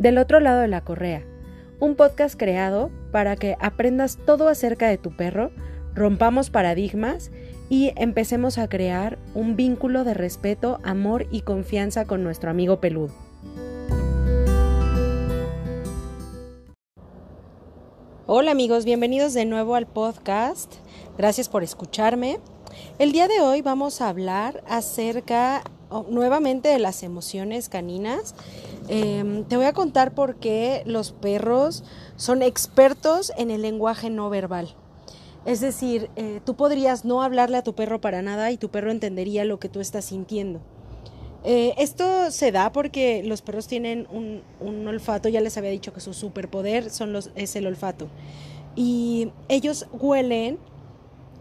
Del otro lado de la correa, un podcast creado para que aprendas todo acerca de tu perro, rompamos paradigmas y empecemos a crear un vínculo de respeto, amor y confianza con nuestro amigo peludo. Hola amigos, bienvenidos de nuevo al podcast. Gracias por escucharme. El día de hoy vamos a hablar acerca nuevamente de las emociones caninas. Em, te voy a contar por qué los perros son expertos en el lenguaje no verbal. Es decir, eh, tú podrías no hablarle a tu perro para nada y tu perro entendería lo que tú estás sintiendo. Eh, esto se da porque los perros tienen un, olfato, ya les había dicho que su superpoder son los, es el olfato. Y ellos huelen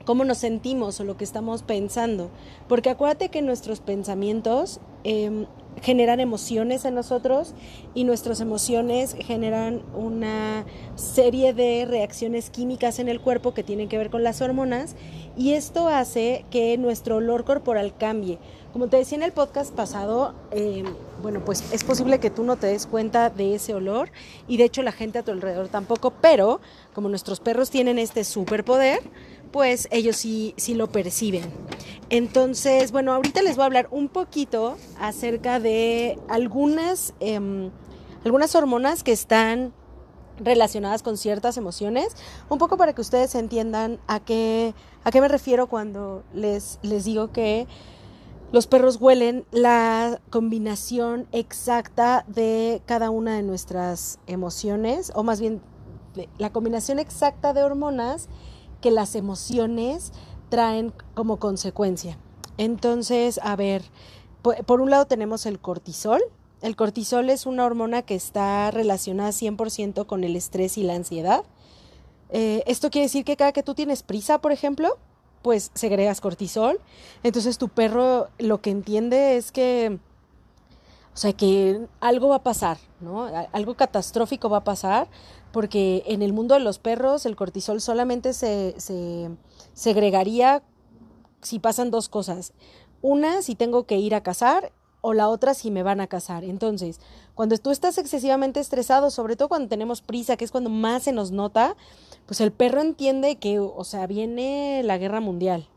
cómo nos sentimos o lo que estamos pensando. Porque acuérdate que nuestros pensamientos em, generan emociones en nosotros y nuestras emociones generan una serie de reacciones químicas en el cuerpo que tienen que ver con las hormonas y esto hace que nuestro olor corporal cambie. Como te decía en el podcast pasado, em, bueno, pues es posible que tú no te des cuenta de ese olor y de hecho la gente a tu alrededor tampoco, pero como nuestros perros tienen este superpoder, pues ellos sí, sí lo perciben. Entonces, bueno, ahorita les voy a hablar un poquito acerca de algunas, em, algunas hormonas que están relacionadas con ciertas emociones, un poco para que ustedes entiendan a qué, a qué me refiero cuando les, les digo que los perros huelen la combinación exacta de cada una de nuestras emociones, o más bien la combinación exacta de hormonas que las emociones traen como consecuencia. Entonces, a ver, por, un lado tenemos el cortisol. El cortisol es una hormona que está relacionada 100% con el estrés y la ansiedad. Eh, esto quiere decir que cada que tú tienes prisa, por ejemplo, pues segregas cortisol. Entonces tu perro lo que entiende es que, sea, que algo va a pasar, ¿no? Algo catastrófico va a pasar porque en el mundo de los perros el cortisol solamente se, se segregaría si pasan dos cosas. Una, si tengo que ir a cazar o la otra si me van a cazar. Entonces, cuando tú estás excesivamente estresado, sobre todo cuando tenemos prisa, que es cuando más se nos nota, pues el perro entiende que, o sea, viene la guerra mundial,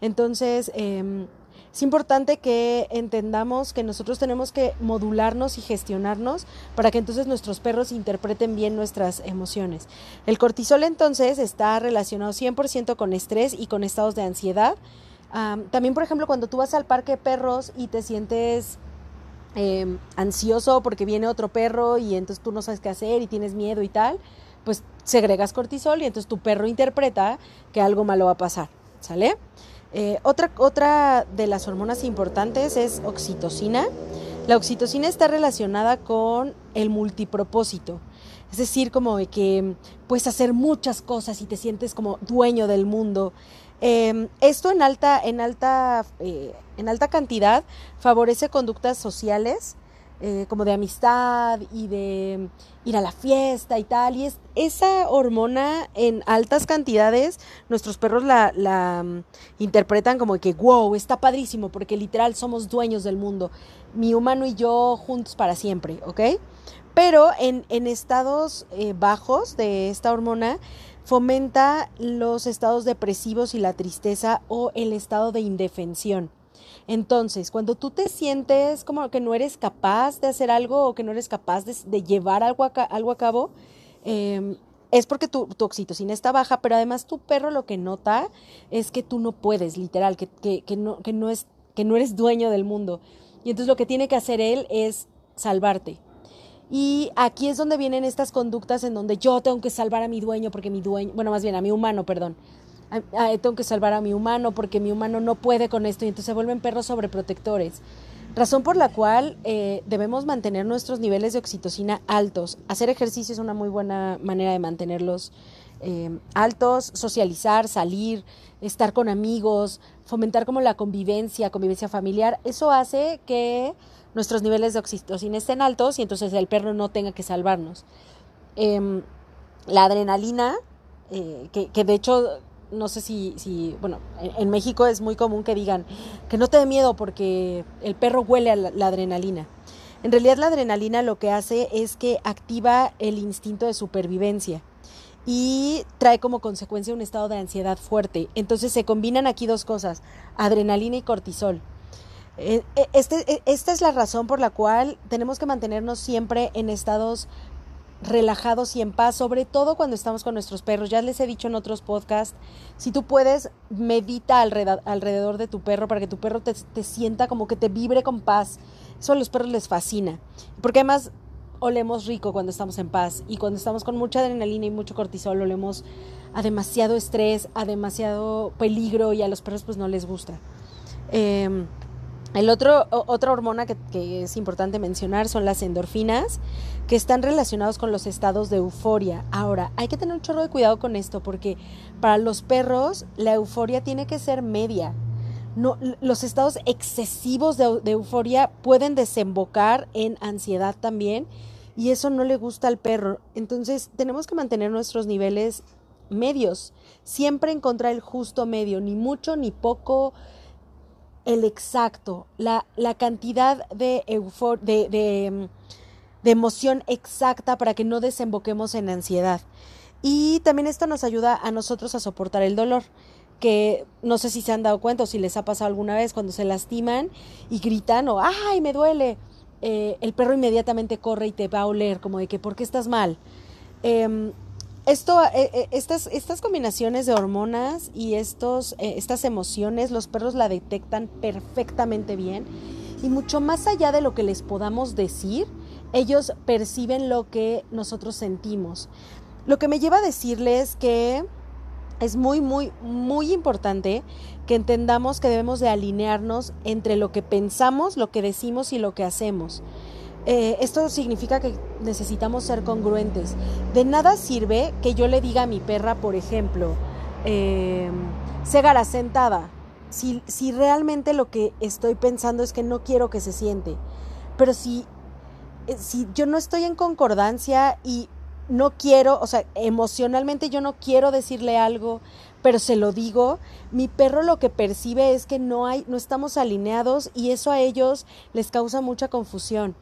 Entonces, eh, es importante que entendamos que nosotros tenemos que modularnos y gestionarnos para que entonces nuestros perros interpreten bien nuestras emociones. El cortisol entonces está relacionado 100% con estrés y con estados de ansiedad. también, por ejemplo, cuando tú vas al parque de perros y te sientes em, ansioso porque viene otro perro y entonces tú no sabes qué hacer y tienes miedo y tal, pues segregas cortisol y entonces tu perro interpreta que algo malo va a pasar, Eh, otra, otra de las hormonas importantes es oxitocina. La oxitocina está relacionada con el multipropósito. Es decir, como de que puedes hacer muchas cosas y te sientes como dueño del mundo. Em, esto en alta, en, alta, eh, en alta cantidad favorece conductas sociales eh, como de amistad y de ir a la fiesta y tal. Y es, esa hormona en altas cantidades, nuestros perros la, la mm, interpretan como que, wow, está padrísimo, porque literal somos dueños del mundo. Mi humano y yo juntos para siempre, ¿ok? Pero en, en estados eh, bajos de esta hormona, fomenta los estados depresivos y la tristeza o el estado de indefensión. Entonces, cuando tú te sientes como que no eres capaz de hacer algo o que no eres capaz de, llevar algo a, algo a cabo, em, es porque tu, oxitocina está baja, pero además tu perro lo que nota es que tú no puedes, literal, que, no, que, no es, que no eres dueño del mundo. Y entonces lo que tiene que hacer él es salvarte. Y aquí es donde vienen estas conductas en donde yo tengo que salvar a mi dueño porque mi dueño, bueno, más bien a mi humano, perdón, tengo que salvar a mi humano porque mi humano no puede con esto y entonces se vuelven perros sobreprotectores. Razón por la cual eh, debemos mantener nuestros niveles de oxitocina altos. Hacer ejercicio es una muy buena manera de mantenerlos eh, altos, socializar, salir, estar con amigos, fomentar como la convivencia, convivencia familiar. Eso hace que nuestros niveles de oxitocina estén altos y entonces el perro no tenga que salvarnos. Em, la adrenalina, eh, que, que de hecho no sé si, si bueno, en, México es muy común que digan que no te dé miedo porque el perro huele a la, adrenalina. En realidad la adrenalina lo que hace es que activa el instinto de supervivencia y trae como consecuencia un estado de ansiedad fuerte. Entonces se combinan aquí dos cosas, adrenalina y cortisol. Eh, eh, este, eh, esta es la razón por la cual tenemos que mantenernos siempre en estados relajados y en paz, sobre todo cuando estamos con nuestros perros. Ya les he dicho en otros podcasts, si tú puedes, medita alrededor de tu perro para que tu perro te, sienta como que te vibre con paz. Eso a los perros les fascina. Porque además olemos rico cuando estamos en paz y cuando estamos con mucha adrenalina y mucho cortisol olemos a demasiado estrés, a demasiado peligro y a los perros pues no les gusta. Em, el otro, otra hormona que, es importante mencionar son las endorfinas, que están relacionados con los estados de euforia. Ahora, hay que tener un chorro de cuidado con esto, porque para los perros la euforia tiene que ser media. Los estados excesivos de, de euforia pueden desembocar en ansiedad también y eso no le gusta al perro. Entonces tenemos que mantener nuestros niveles medios, siempre encontrar el justo medio, ni mucho ni poco, el exacto, la, la cantidad de, de, de, de emoción exacta para que no desemboquemos en ansiedad. Y también esto nos ayuda a nosotros a soportar el dolor que no sé si se han dado cuenta o si les ha pasado alguna vez cuando se lastiman y gritan o ¡ay, me duele! Eh, el perro inmediatamente corre y te va a oler, como de que ¿por qué estás mal? Em, esto, eh, eh, estas, estas combinaciones de hormonas y estos, estas emociones, los perros la detectan perfectamente bien y mucho más allá de lo que les podamos decir, ellos perciben lo que nosotros sentimos. Lo que me lleva a decirles que es muy, muy, muy importante que entendamos que debemos de alinearnos entre lo que pensamos, lo que decimos y lo que hacemos. Eh, esto significa que necesitamos ser congruentes. De nada sirve que yo le diga a mi perra, por ejemplo, eh, Segara sentada, si, si realmente lo que estoy pensando es que no quiero que se siente. Pero si, eh, si yo no estoy en concordancia y no quiero, o sea, emocionalmente yo no quiero decirle algo, pero se lo digo, mi perro lo que percibe es que no hay, no estamos alineados y eso a ellos les causa mucha confusión.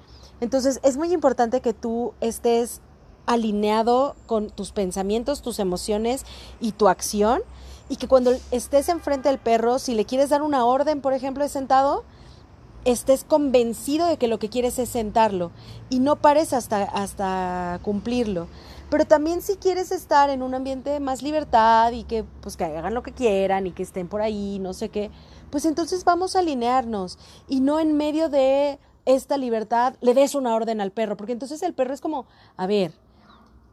Entonces es muy importante que tú estés alineado con tus pensamientos, tus emociones y tu acción y que cuando estés enfrente del perro, si le quieres dar una orden, por ejemplo, de sentado, estés convencido de que lo que quieres es sentarlo y no pares hasta, hasta cumplirlo. Pero también si quieres estar en un ambiente de más libertad y que pues que hagan lo que quieran y que estén por ahí, no sé qué, pues entonces vamos a alinearnos y no en medio de esta libertad le des una orden al perro, porque entonces el perro es como, a ver,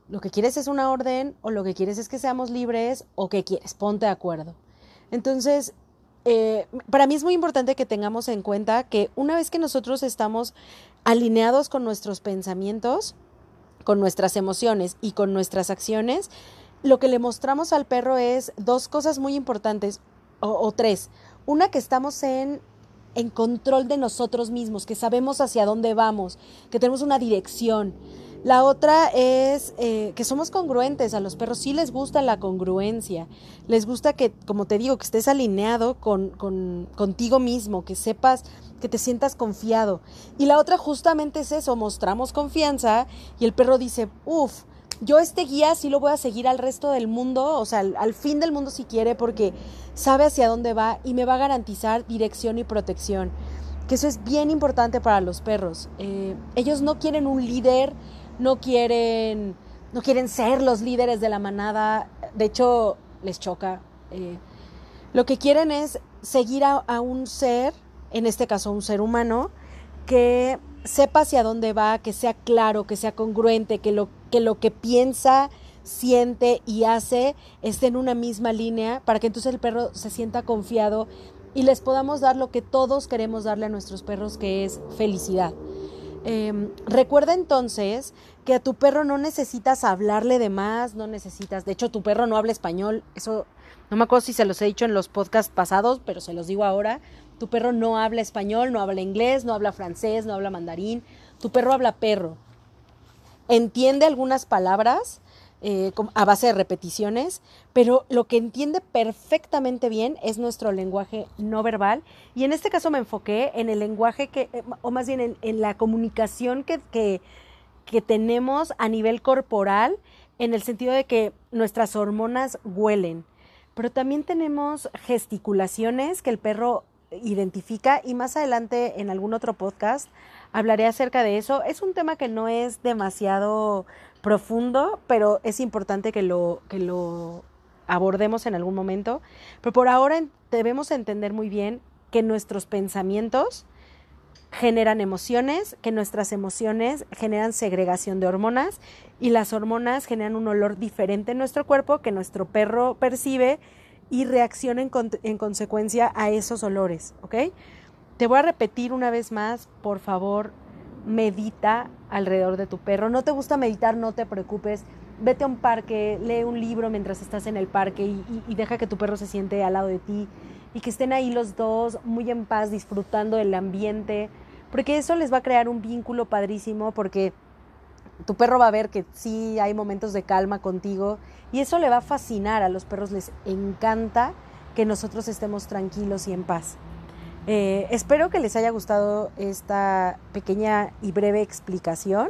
lo que quieres es una orden o lo que quieres es que seamos libres o que quieres, ponte de acuerdo. Entonces, eh, para mí es muy importante que tengamos en cuenta que una vez que nosotros estamos alineados con nuestros pensamientos, con nuestras emociones y con nuestras acciones, lo que le mostramos al perro es dos cosas muy importantes, o, o tres. Una, que estamos en, en control de nosotros mismos, que sabemos hacia dónde vamos, que tenemos una dirección. La otra es eh, que somos congruentes, a los perros sí les gusta la congruencia, les gusta que, como te digo, que estés alineado con, con, contigo mismo, que sepas, que te sientas confiado. Y la otra justamente es eso, mostramos confianza y el perro dice, uff, yo este guía sí lo voy a seguir al resto del mundo, o sea, al, fin del mundo si quiere, porque sabe hacia dónde va y me va a garantizar dirección y protección. Que eso es bien importante para los perros. Eh, ellos no quieren un líder no quieren, no quieren ser los líderes de la manada, de hecho les choca. Eh, lo que quieren es seguir a, a, un ser, en este caso un ser humano, que sepa hacia dónde va, que sea claro, que sea congruente, que lo que, piensa, siente y hace esté en una misma línea para que entonces el perro se sienta confiado y les podamos dar lo que todos queremos darle a nuestros perros, que es felicidad. Eh, recuerda entonces que a tu perro no necesitas hablarle de más, no necesitas, de hecho tu perro no habla español, eso no me acuerdo si se los he dicho en los podcasts pasados, pero se los digo ahora, tu perro no habla español, no habla inglés, no habla francés, no habla mandarín, tu perro habla perro. Entiende algunas palabras, eh, a base de repeticiones, pero lo que entiende perfectamente bien es nuestro lenguaje no verbal. Y en este caso me enfoqué en el lenguaje que, eh, o más bien en, la comunicación que, que, que tenemos a nivel corporal, en el sentido de que nuestras hormonas huelen. Pero también tenemos gesticulaciones que el perro identifica y más adelante en algún otro podcast hablaré acerca de eso. Es un tema que no es demasiado profundo, pero es importante que lo, que lo abordemos en algún momento. Pero por ahora debemos entender muy bien que nuestros pensamientos generan emociones, que nuestras emociones generan segregación de hormonas y las hormonas generan un olor diferente en nuestro cuerpo que nuestro perro percibe y reacciona en, en consecuencia a esos olores, ¿ok? Te voy a repetir una vez más, por favor, medita alrededor de tu perro. No te gusta meditar, no te preocupes. Vete a un parque, lee un libro mientras estás en el parque y, deja que tu perro se siente al lado de ti y que estén ahí los dos muy en paz disfrutando del ambiente, porque eso les va a crear un vínculo padrísimo porque tu perro va a ver que sí hay momentos de calma contigo y eso le va a fascinar, a los perros les encanta que nosotros estemos tranquilos y en paz. Eh, espero que les haya gustado esta pequeña y breve explicación.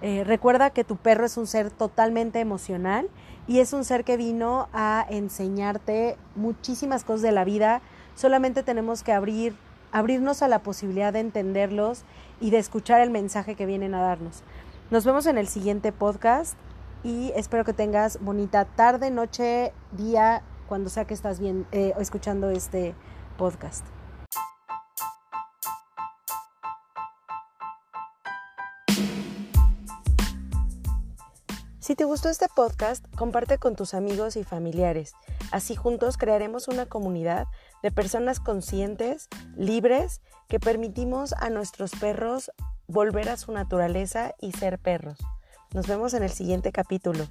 Eh, recuerda que tu perro es un ser totalmente emocional y es un ser que vino a enseñarte muchísimas cosas de la vida. Solamente tenemos que abrir, abrirnos a la posibilidad de entenderlos y de escuchar el mensaje que vienen a darnos. Nos vemos en el siguiente podcast y espero que tengas bonita tarde, noche, día, cuando sea que estás bien eh, escuchando este podcast. Si te gustó este podcast, comparte con tus amigos y familiares. Así juntos crearemos una comunidad de personas conscientes, libres, que permitimos a nuestros perros volver a su naturaleza y ser perros. Nos vemos en el siguiente capítulo.